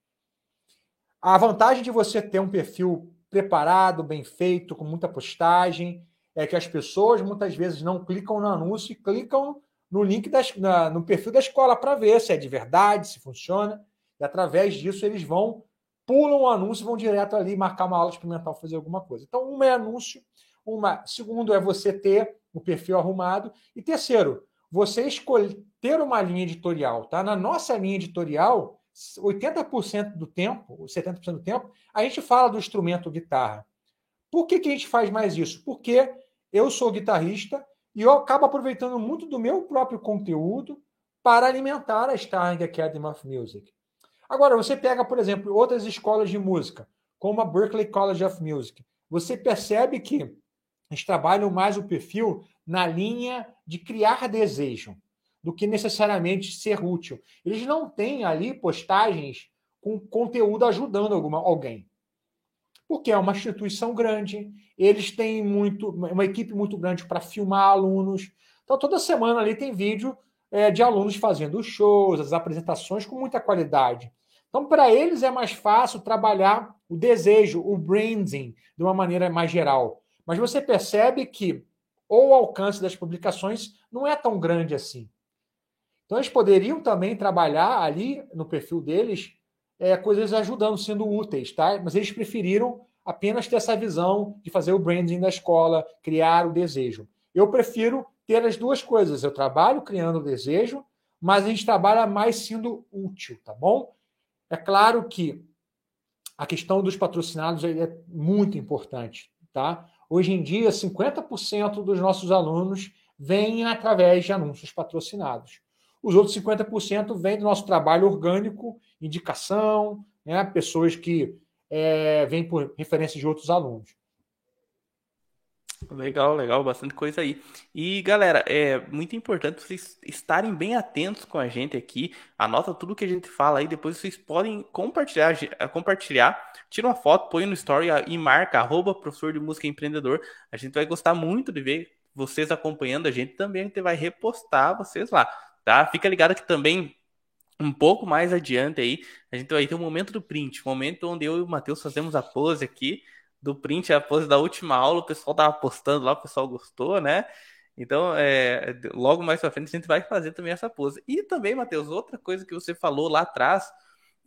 A vantagem de você ter um perfil preparado, bem feito, com muita postagem, é que as pessoas muitas vezes não clicam no anúncio e clicam no link na, no perfil da escola para ver se é de verdade, se funciona. E através disso eles vão, pulam o anúncio e vão direto ali marcar uma aula experimental, fazer alguma coisa. Então, uma é anúncio, uma, segundo é você ter o perfil arrumado. E terceiro, você escolher ter uma linha editorial. Tá? Na nossa linha editorial, 80% do tempo, 70% do tempo, a gente fala do instrumento guitarra. Por que, que a gente faz mais isso? Porque eu sou guitarrista e eu acabo aproveitando muito do meu próprio conteúdo para alimentar a Starring Academy of Music. Agora, você pega, por exemplo, outras escolas de música, como a Berklee College of Music. Você percebe que eles trabalham mais o perfil na linha de criar desejo do que necessariamente ser útil. Eles não têm ali postagens com conteúdo ajudando alguma, alguém porque é uma instituição grande, eles têm muito, uma equipe muito grande para filmar alunos. Então, toda semana ali tem vídeo é, de alunos fazendo shows, as apresentações com muita qualidade. Então, para eles é mais fácil trabalhar o desejo, o branding, de uma maneira mais geral. Mas você percebe que o alcance das publicações não é tão grande assim. Então, eles poderiam também trabalhar ali no perfil deles é, coisas ajudando, sendo úteis, tá? Mas eles preferiram apenas ter essa visão de fazer o branding da escola, criar o desejo. Eu prefiro ter as duas coisas. Eu trabalho criando o desejo, mas a gente trabalha mais sendo útil, tá bom? É claro que a questão dos patrocinados é muito importante, tá? Hoje em dia, 50% dos nossos alunos vêm através de anúncios patrocinados. Os outros 50% vêm do nosso trabalho orgânico, indicação, né? pessoas que é, vêm por referência de outros alunos. Legal, legal, bastante coisa aí. E galera, é muito importante vocês estarem bem atentos com a gente aqui. Anota tudo que a gente fala aí, depois vocês podem compartilhar, compartilhar, tira uma foto, põe no story e marca arroba professor de música empreendedor. A gente vai gostar muito de ver vocês acompanhando a gente também, a gente vai repostar vocês lá tá? Fica ligado que também um pouco mais adiante aí, a gente vai ter o um momento do print, um momento onde eu e o Matheus fazemos a pose aqui do print, a pose da última aula, o pessoal tava postando lá, o pessoal gostou, né? Então, é, logo mais pra frente a gente vai fazer também essa pose. E também, Matheus, outra coisa que você falou lá atrás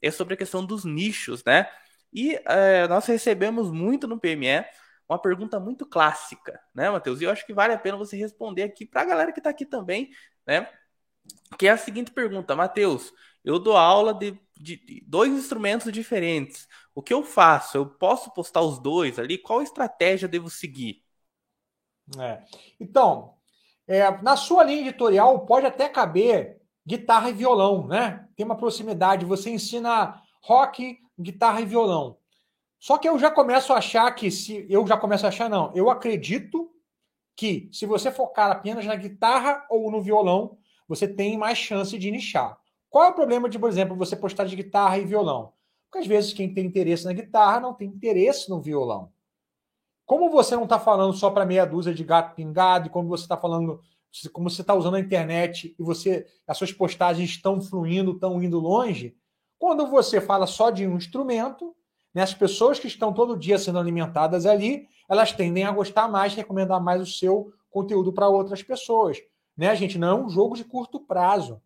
é sobre a questão dos nichos, né? E é, nós recebemos muito no PME uma pergunta muito clássica, né, Matheus? E eu acho que vale a pena você responder aqui para a galera que está aqui também, né? que é a seguinte pergunta, Matheus. Eu dou aula de, de, dois instrumentos diferentes. O que eu faço? Eu posso postar os dois ali? Qual estratégia devo seguir? É. Então, é, na sua linha editorial pode até caber guitarra e violão, né? Tem uma proximidade. Você ensina rock, guitarra e violão. Só que eu já começo a achar que se eu já começo a achar não, eu acredito que se você focar apenas na guitarra ou no violão, você tem mais chance de nichar. Qual é o problema de, por exemplo, você postar de guitarra e violão? Porque às vezes quem tem interesse na guitarra não tem interesse no violão. Como você não está falando só para meia dúzia de gato pingado, e como você está falando, como você está usando a internet e você as suas postagens estão fluindo, estão indo longe, quando você fala só de um instrumento, né, as pessoas que estão todo dia sendo alimentadas ali, elas tendem a gostar mais, recomendar mais o seu conteúdo para outras pessoas né, gente? Não é um jogo de curto prazo.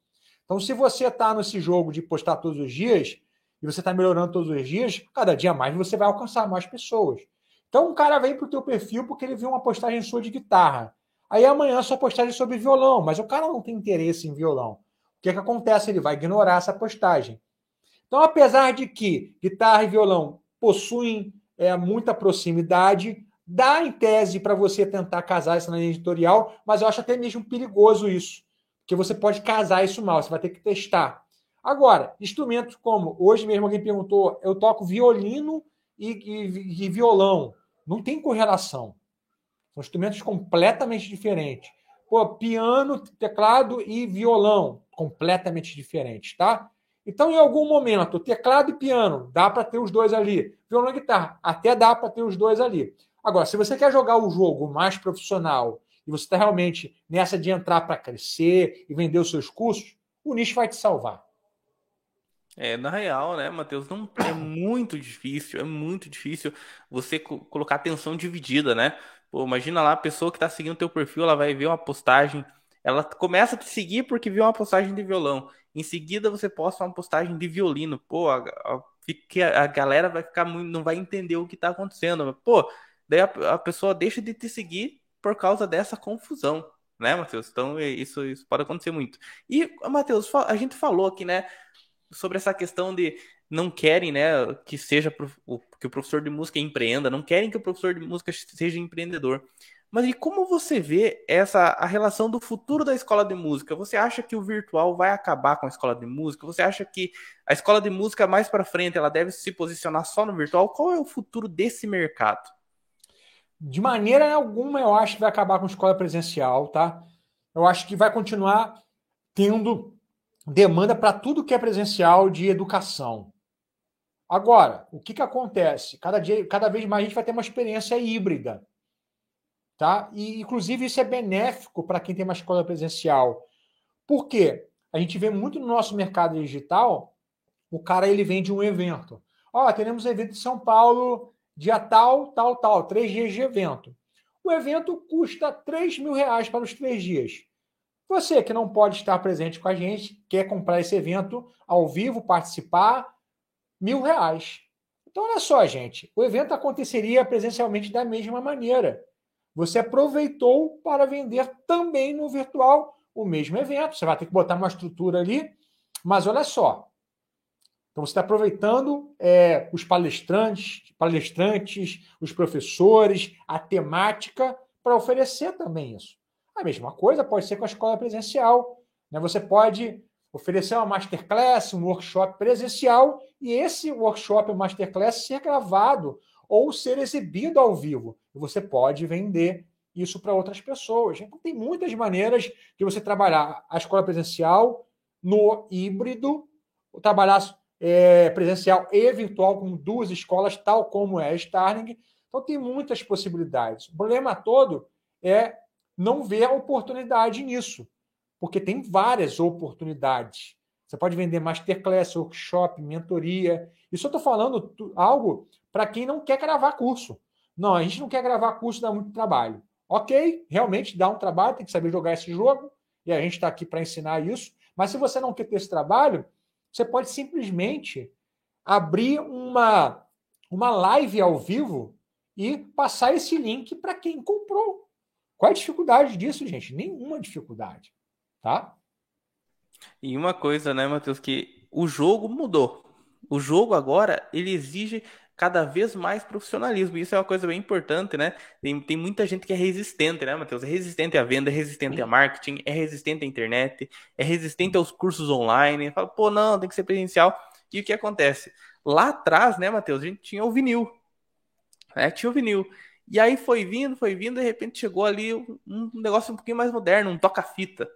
Então, se você está nesse jogo de postar todos os dias e você está melhorando todos os dias, cada dia mais você vai alcançar mais pessoas. Então, um cara vem para o teu perfil porque ele viu uma postagem sua de guitarra. Aí amanhã sua postagem é sobre violão, mas o cara não tem interesse em violão. O que, é que acontece? Ele vai ignorar essa postagem. Então, apesar de que guitarra e violão possuem é, muita proximidade, Dá em tese para você tentar casar isso na linha editorial, mas eu acho até mesmo perigoso isso, porque você pode casar isso mal, você vai ter que testar. Agora, instrumentos como, hoje mesmo alguém perguntou, eu toco violino e, e, e violão. Não tem correlação. São instrumentos completamente diferentes. Pô, piano, teclado e violão, completamente diferentes, tá? Então, em algum momento, teclado e piano, dá para ter os dois ali. Violão e guitarra, até dá para ter os dois ali. Agora, se você quer jogar o jogo mais profissional e você está realmente nessa de entrar para crescer e vender os seus cursos, o nicho vai te salvar. É, na real, né, Matheus, não é muito difícil, é muito difícil você co colocar atenção dividida, né? Pô, imagina lá a pessoa que está seguindo o teu perfil, ela vai ver uma postagem Ela começa a te seguir porque viu uma postagem de violão. Em seguida, você posta uma postagem de violino. Pô, a, a, a galera vai ficar muito, não vai entender o que tá acontecendo. Pô, daí a, a pessoa deixa de te seguir por causa dessa confusão, né, Matheus? Então, é, isso, isso pode acontecer muito. E, Matheus, a gente falou aqui, né, sobre essa questão de não querem, né, que seja que o professor de música empreenda, não querem que o professor de música seja empreendedor. Mas e como você vê essa a relação do futuro da escola de música? Você acha que o virtual vai acabar com a escola de música? Você acha que a escola de música mais para frente ela deve se posicionar só no virtual? Qual é o futuro desse mercado? De maneira alguma, eu acho que vai acabar com escola presencial, tá? Eu acho que vai continuar tendo demanda para tudo que é presencial de educação. Agora, o que, que acontece? Cada, dia, cada vez mais a gente vai ter uma experiência híbrida. Tá? E, inclusive, isso é benéfico para quem tem uma escola presencial. Por quê? A gente vê muito no nosso mercado digital, o cara ele vende um evento. Ó, oh, teremos um evento em São Paulo, dia tal, tal, tal, três dias de evento. O evento custa 3 mil reais para os três dias. Você que não pode estar presente com a gente, quer comprar esse evento ao vivo, participar, mil reais. Então, olha só, gente, o evento aconteceria presencialmente da mesma maneira. Você aproveitou para vender também no virtual o mesmo evento. Você vai ter que botar uma estrutura ali, mas olha só. Então, você está aproveitando é, os palestrantes, palestrantes, os professores, a temática para oferecer também isso. A mesma coisa pode ser com a escola presencial. Né? Você pode oferecer uma masterclass, um workshop presencial e esse workshop ou masterclass ser gravado ou ser exibido ao vivo. Você pode vender isso para outras pessoas. Então, tem muitas maneiras de você trabalhar a escola presencial no híbrido, trabalhar é, presencial e virtual com duas escolas, tal como é a Starling. Então, tem muitas possibilidades. O problema todo é não ver a oportunidade nisso, porque tem várias oportunidades. Você pode vender masterclass, workshop, mentoria. Isso eu estou falando algo para quem não quer gravar curso. Não, a gente não quer gravar curso, dá muito trabalho. Ok, realmente dá um trabalho, tem que saber jogar esse jogo, e a gente está aqui para ensinar isso. Mas se você não quer ter esse trabalho, você pode simplesmente abrir uma, uma live ao vivo e passar esse link para quem comprou. Qual a dificuldade disso, gente? Nenhuma dificuldade, tá? E uma coisa, né, Matheus, que o jogo mudou. O jogo agora, ele exige cada vez mais profissionalismo. Isso é uma coisa bem importante, né? Tem, tem muita gente que é resistente, né, Matheus? É resistente à venda, é resistente a marketing, é resistente à internet, é resistente aos cursos online. Fala, pô, não, tem que ser presencial. E o que acontece? Lá atrás, né, Matheus, a gente tinha o vinil. Né? Tinha o vinil. E aí foi vindo, foi vindo, de repente chegou ali um negócio um pouquinho mais moderno, um toca-fita.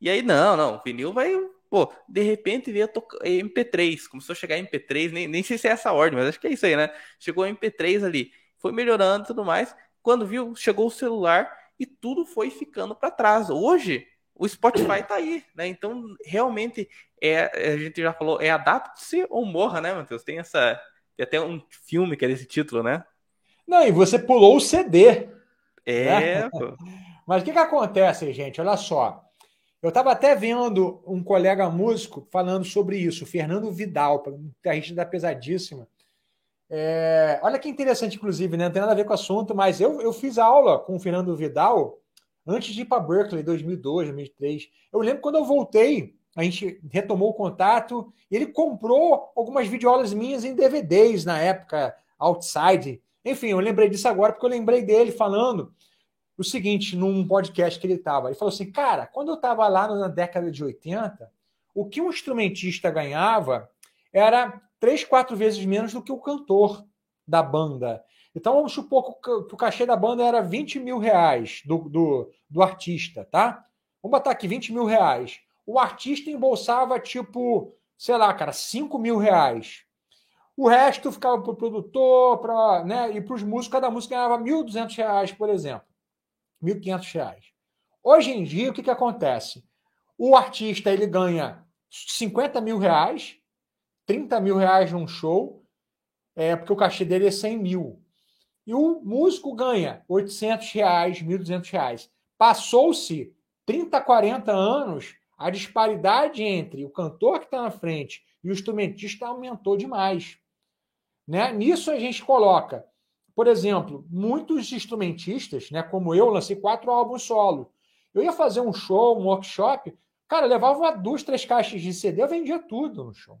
E aí, não, não, vinil vai. Pô, de repente veio MP3, começou a chegar MP3, nem, nem sei se é essa ordem, mas acho que é isso aí, né? Chegou MP3 ali, foi melhorando e tudo mais. Quando viu, chegou o celular e tudo foi ficando para trás. Hoje, o Spotify tá aí, né? Então, realmente, é, a gente já falou, é adapte-se ou morra, né, Matheus? Tem essa. Tem até um filme que é desse título, né? Não, e você pulou o CD. É. Né? Mas o que, que acontece, gente? Olha só. Eu estava até vendo um colega músico falando sobre isso, Fernando Vidal, guitarrista da Pesadíssima. É, olha que interessante, inclusive, né? não tem nada a ver com o assunto, mas eu, eu fiz aula com o Fernando Vidal antes de ir para Berkeley, 2002, 2003. Eu lembro quando eu voltei, a gente retomou o contato, ele comprou algumas videoaulas minhas em DVDs na época, Outside. Enfim, eu lembrei disso agora porque eu lembrei dele falando o seguinte num podcast que ele estava. Ele falou assim: cara, quando eu estava lá na década de 80, o que um instrumentista ganhava era três, quatro vezes menos do que o cantor da banda. Então vamos supor que o cachê da banda era 20 mil reais do, do, do artista, tá? Vamos botar aqui 20 mil reais. O artista embolsava tipo, sei lá, cara, 5 mil reais. O resto ficava para o produtor, pra, né, e para os músicos, cada músico ganhava R$ 1.200, por exemplo. R$ 1.500. Hoje em dia, o que, que acontece? O artista ele ganha 50 mil reais, 30 mil reais num show, é, porque o cachê dele é 100 mil. E o músico ganha 800 reais, 1.200 reais. Passou-se 30, 40 anos, a disparidade entre o cantor que está na frente e o instrumentista aumentou demais. Né? Nisso a gente coloca, por exemplo, muitos instrumentistas, né, como eu, lancei quatro álbuns solo. Eu ia fazer um show, um workshop, cara, levava duas, três caixas de CD, eu vendia tudo no show.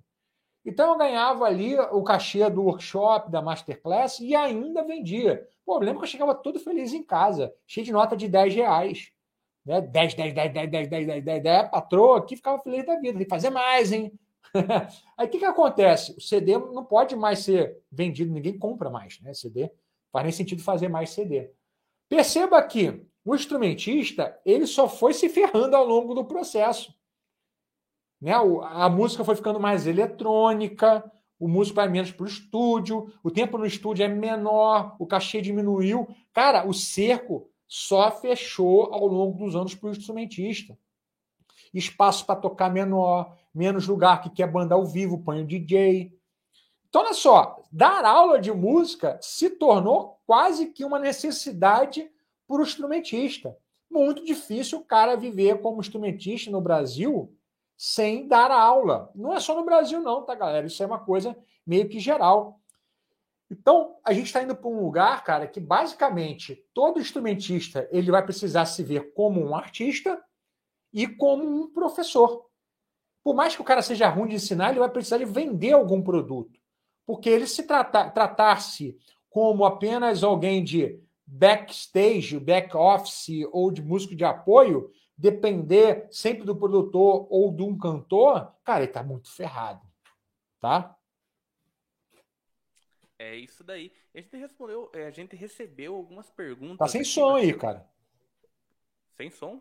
Então eu ganhava ali o cachê do workshop, da masterclass e ainda vendia. Pô, eu lembro que eu chegava todo feliz em casa, cheio de nota de 10 reais. Né? 10, 10, 10, 10, 10, 10, 10, 10, 10. A patroa aqui ficava feliz da vida. Tem que fazer mais, hein? Aí o que, que acontece? O CD não pode mais ser vendido, ninguém compra mais, né? CD. Faz nem sentido fazer mais CD. Perceba que o instrumentista ele só foi se ferrando ao longo do processo. Né? A música foi ficando mais eletrônica, o músico vai menos para o estúdio, o tempo no estúdio é menor, o cachê diminuiu. Cara, o cerco só fechou ao longo dos anos para o instrumentista. Espaço para tocar menor, menos lugar que quer banda ao vivo, põe o DJ. Então, olha só, dar aula de música se tornou quase que uma necessidade para o instrumentista. Muito difícil o cara viver como instrumentista no Brasil sem dar aula. Não é só no Brasil, não, tá, galera? Isso é uma coisa meio que geral. Então, a gente está indo para um lugar, cara, que basicamente todo instrumentista ele vai precisar se ver como um artista e como um professor. Por mais que o cara seja ruim de ensinar, ele vai precisar de vender algum produto. Porque ele se tratar, tratar-se como apenas alguém de backstage, back office ou de músico de apoio, depender sempre do produtor ou de um cantor, cara, ele está muito ferrado. Tá? É isso daí. A gente respondeu, é, a gente recebeu algumas perguntas. Tá sem som aí, cara. Sem som?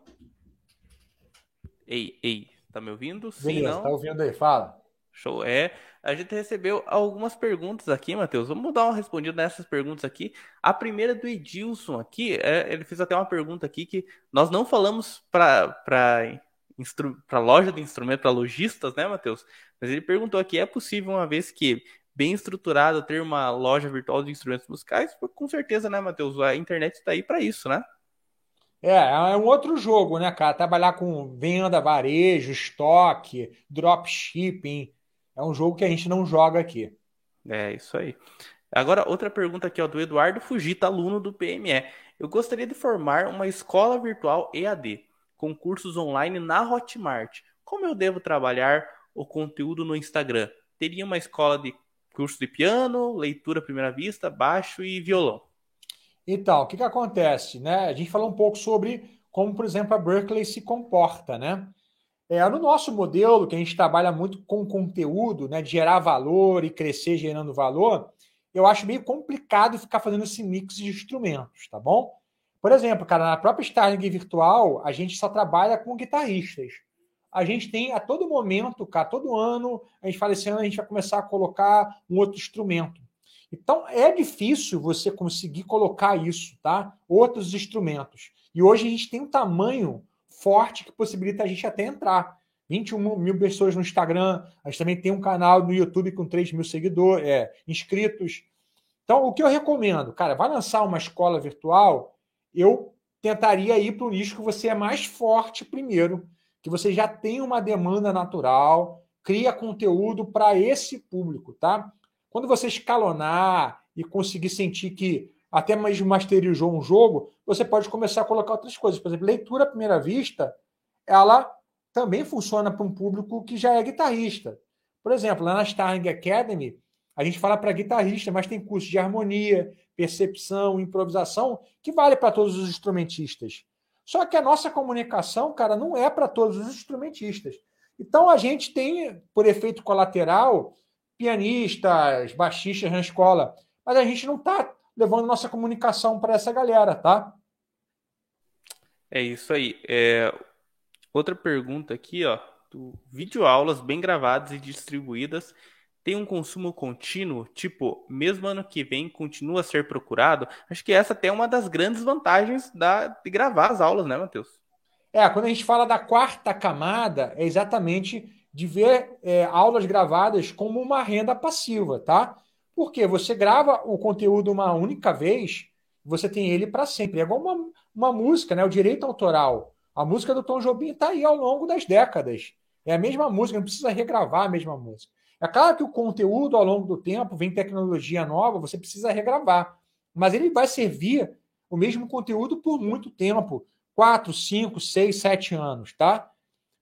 Ei, ei, tá me ouvindo? Sim, Beleza, não? tá ouvindo aí, fala. Show. É, a gente recebeu algumas perguntas aqui, Matheus. Vamos dar uma respondida nessas perguntas aqui. A primeira do Edilson aqui, é, ele fez até uma pergunta aqui que nós não falamos para para loja de instrumento, para lojistas, né, Matheus? Mas ele perguntou aqui: é possível, uma vez que bem estruturada, ter uma loja virtual de instrumentos musicais, com certeza, né, Matheus? A internet está aí para isso, né? É, é um outro jogo, né, cara? Trabalhar com venda, varejo, estoque, dropshipping. É um jogo que a gente não joga aqui. É, isso aí. Agora, outra pergunta aqui, ó, do Eduardo Fugita, aluno do PME. Eu gostaria de formar uma escola virtual EAD, com cursos online na Hotmart. Como eu devo trabalhar o conteúdo no Instagram? Teria uma escola de curso de piano, leitura à primeira vista, baixo e violão. Então, o que, que acontece? Né? A gente falou um pouco sobre como, por exemplo, a Berkeley se comporta. Né? É, no nosso modelo, que a gente trabalha muito com conteúdo, né, de gerar valor e crescer gerando valor, eu acho meio complicado ficar fazendo esse mix de instrumentos, tá bom? Por exemplo, cara, na própria Starling Virtual, a gente só trabalha com guitarristas a gente tem a todo momento, cara, todo ano, a gente fala esse ano, a gente vai começar a colocar um outro instrumento. Então, é difícil você conseguir colocar isso, tá? Outros instrumentos. E hoje a gente tem um tamanho forte que possibilita a gente até entrar. 21 mil pessoas no Instagram, a gente também tem um canal no YouTube com 3 mil seguidores, é, inscritos. Então, o que eu recomendo, cara, vai lançar uma escola virtual, eu tentaria ir para o nicho que você é mais forte primeiro, que você já tem uma demanda natural, cria conteúdo para esse público, tá? Quando você escalonar e conseguir sentir que até mais masterizou um jogo, você pode começar a colocar outras coisas. Por exemplo, leitura à primeira vista, ela também funciona para um público que já é guitarrista. Por exemplo, lá na Starling Academy, a gente fala para guitarrista, mas tem curso de harmonia, percepção, improvisação, que vale para todos os instrumentistas. Só que a nossa comunicação, cara, não é para todos os instrumentistas. Então a gente tem, por efeito colateral, pianistas, baixistas na escola, mas a gente não está levando nossa comunicação para essa galera, tá? É isso aí. É... Outra pergunta aqui, ó, do videoaulas bem gravadas e distribuídas tem um consumo contínuo, tipo, mesmo ano que vem continua a ser procurado, acho que essa até é uma das grandes vantagens da, de gravar as aulas, né, Matheus? É, quando a gente fala da quarta camada, é exatamente de ver é, aulas gravadas como uma renda passiva, tá? Porque você grava o conteúdo uma única vez, você tem ele para sempre. É igual uma, uma música, né? O direito autoral. A música do Tom Jobim está aí ao longo das décadas. É a mesma música, não precisa regravar a mesma música. É claro que o conteúdo ao longo do tempo vem tecnologia nova, você precisa regravar. Mas ele vai servir o mesmo conteúdo por muito tempo 4, 5, 6, 7 anos, tá?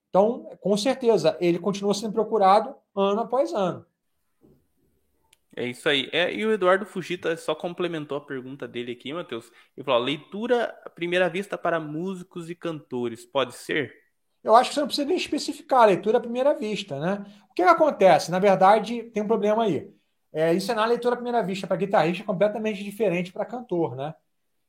Então, com certeza, ele continua sendo procurado ano após ano. É isso aí. É, e o Eduardo Fugita só complementou a pergunta dele aqui, Matheus. Ele falou: leitura à primeira vista para músicos e cantores, pode ser? Eu acho que você não precisa nem especificar a leitura à primeira vista, né? O que, que acontece? Na verdade, tem um problema aí. É, ensinar a leitura à primeira vista para guitarrista é completamente diferente para cantor, né?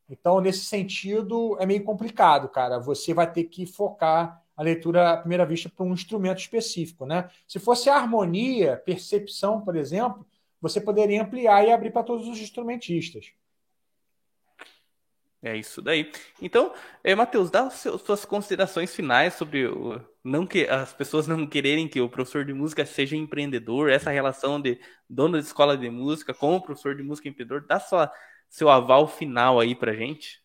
Então, nesse sentido, é meio complicado, cara. Você vai ter que focar a leitura à primeira vista para um instrumento específico, né? Se fosse harmonia, percepção, por exemplo, você poderia ampliar e abrir para todos os instrumentistas. É isso daí. Então, é, Matheus, dá suas considerações finais sobre o, não que as pessoas não quererem que o professor de música seja empreendedor, essa relação de dono de escola de música com o professor de música empreendedor. Dá sua, seu aval final aí pra gente.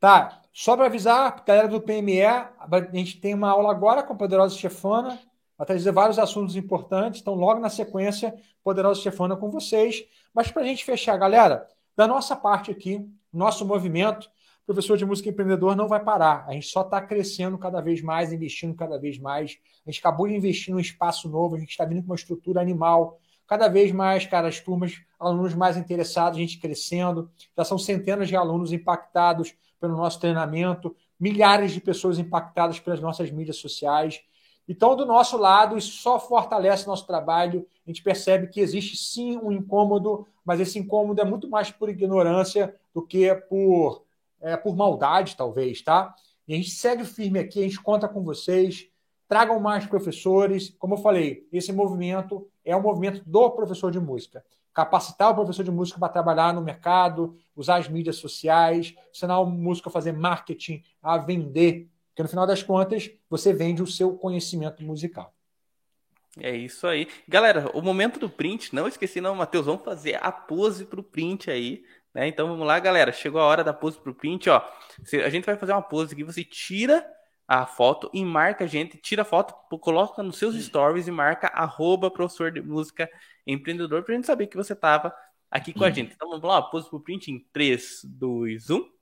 Tá, só para avisar, galera do PME, a gente tem uma aula agora com a Poderosa Chefana, vai trazer vários assuntos importantes, então logo na sequência, Poderosa Chefana com vocês. Mas para a gente fechar, galera, da nossa parte aqui, nosso movimento, professor de música empreendedor não vai parar. A gente só está crescendo cada vez mais, investindo cada vez mais. A gente acabou de investir num espaço novo, a gente está vindo com uma estrutura animal. Cada vez mais, cara, as turmas, alunos mais interessados, a gente crescendo. Já são centenas de alunos impactados pelo nosso treinamento, milhares de pessoas impactadas pelas nossas mídias sociais. Então, do nosso lado, isso só fortalece nosso trabalho. A gente percebe que existe sim um incômodo, mas esse incômodo é muito mais por ignorância do que por, é, por maldade, talvez, tá? E a gente segue firme aqui, a gente conta com vocês. Tragam mais professores. Como eu falei, esse movimento é o movimento do professor de música. Capacitar o professor de música para trabalhar no mercado, usar as mídias sociais, ensinar o músico a fazer marketing, a vender porque no final das contas, você vende o seu conhecimento musical. É isso aí. Galera, o momento do print, não esqueci não, Matheus, vamos fazer a pose pro print aí, né? Então vamos lá, galera, chegou a hora da pose pro print, ó. A gente vai fazer uma pose aqui, você tira a foto e marca a gente, tira a foto, coloca nos seus stories e marca arroba professor de música empreendedor pra gente saber que você tava aqui com a gente. Então vamos lá, pose pro print em 3, 2, 1.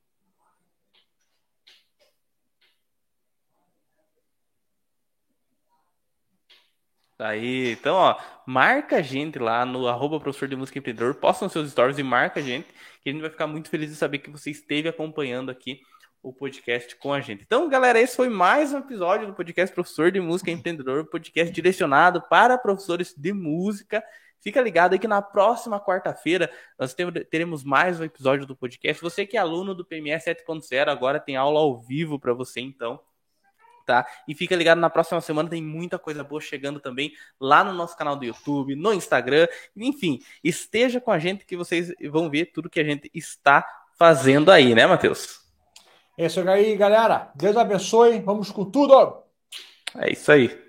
Aí, então, ó, marca a gente lá no arroba professor de música empreendedor, posta nos seus stories e marca a gente, que a gente vai ficar muito feliz de saber que você esteve acompanhando aqui o podcast com a gente. Então, galera, esse foi mais um episódio do podcast Professor de Música Empreendedor, podcast direcionado para professores de música. Fica ligado aí que na próxima quarta-feira nós teremos mais um episódio do podcast. Você que é aluno do PME 7.0, agora tem aula ao vivo para você, então tá? E fica ligado na próxima semana, tem muita coisa boa chegando também lá no nosso canal do YouTube, no Instagram, enfim, esteja com a gente que vocês vão ver tudo que a gente está fazendo aí, né, Matheus? É isso aí, galera. Deus abençoe. Vamos com tudo. É isso aí.